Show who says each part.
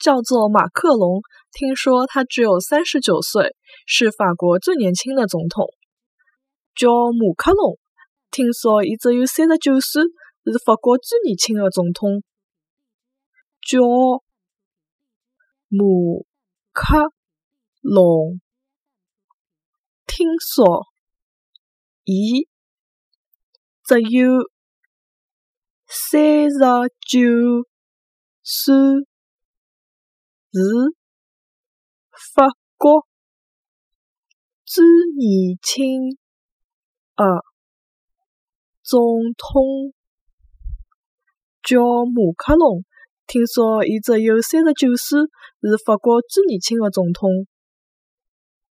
Speaker 1: 叫做马克龙。听说他只有三十九岁，是法国最年轻的总统。叫马克龙。听说伊只有三十九岁，是法国最年轻的总统。叫马克龙。听说伊只有三十九岁，是法国最年轻的。总统叫马克龙，听说伊只有三十九岁，是法国最年轻的总统。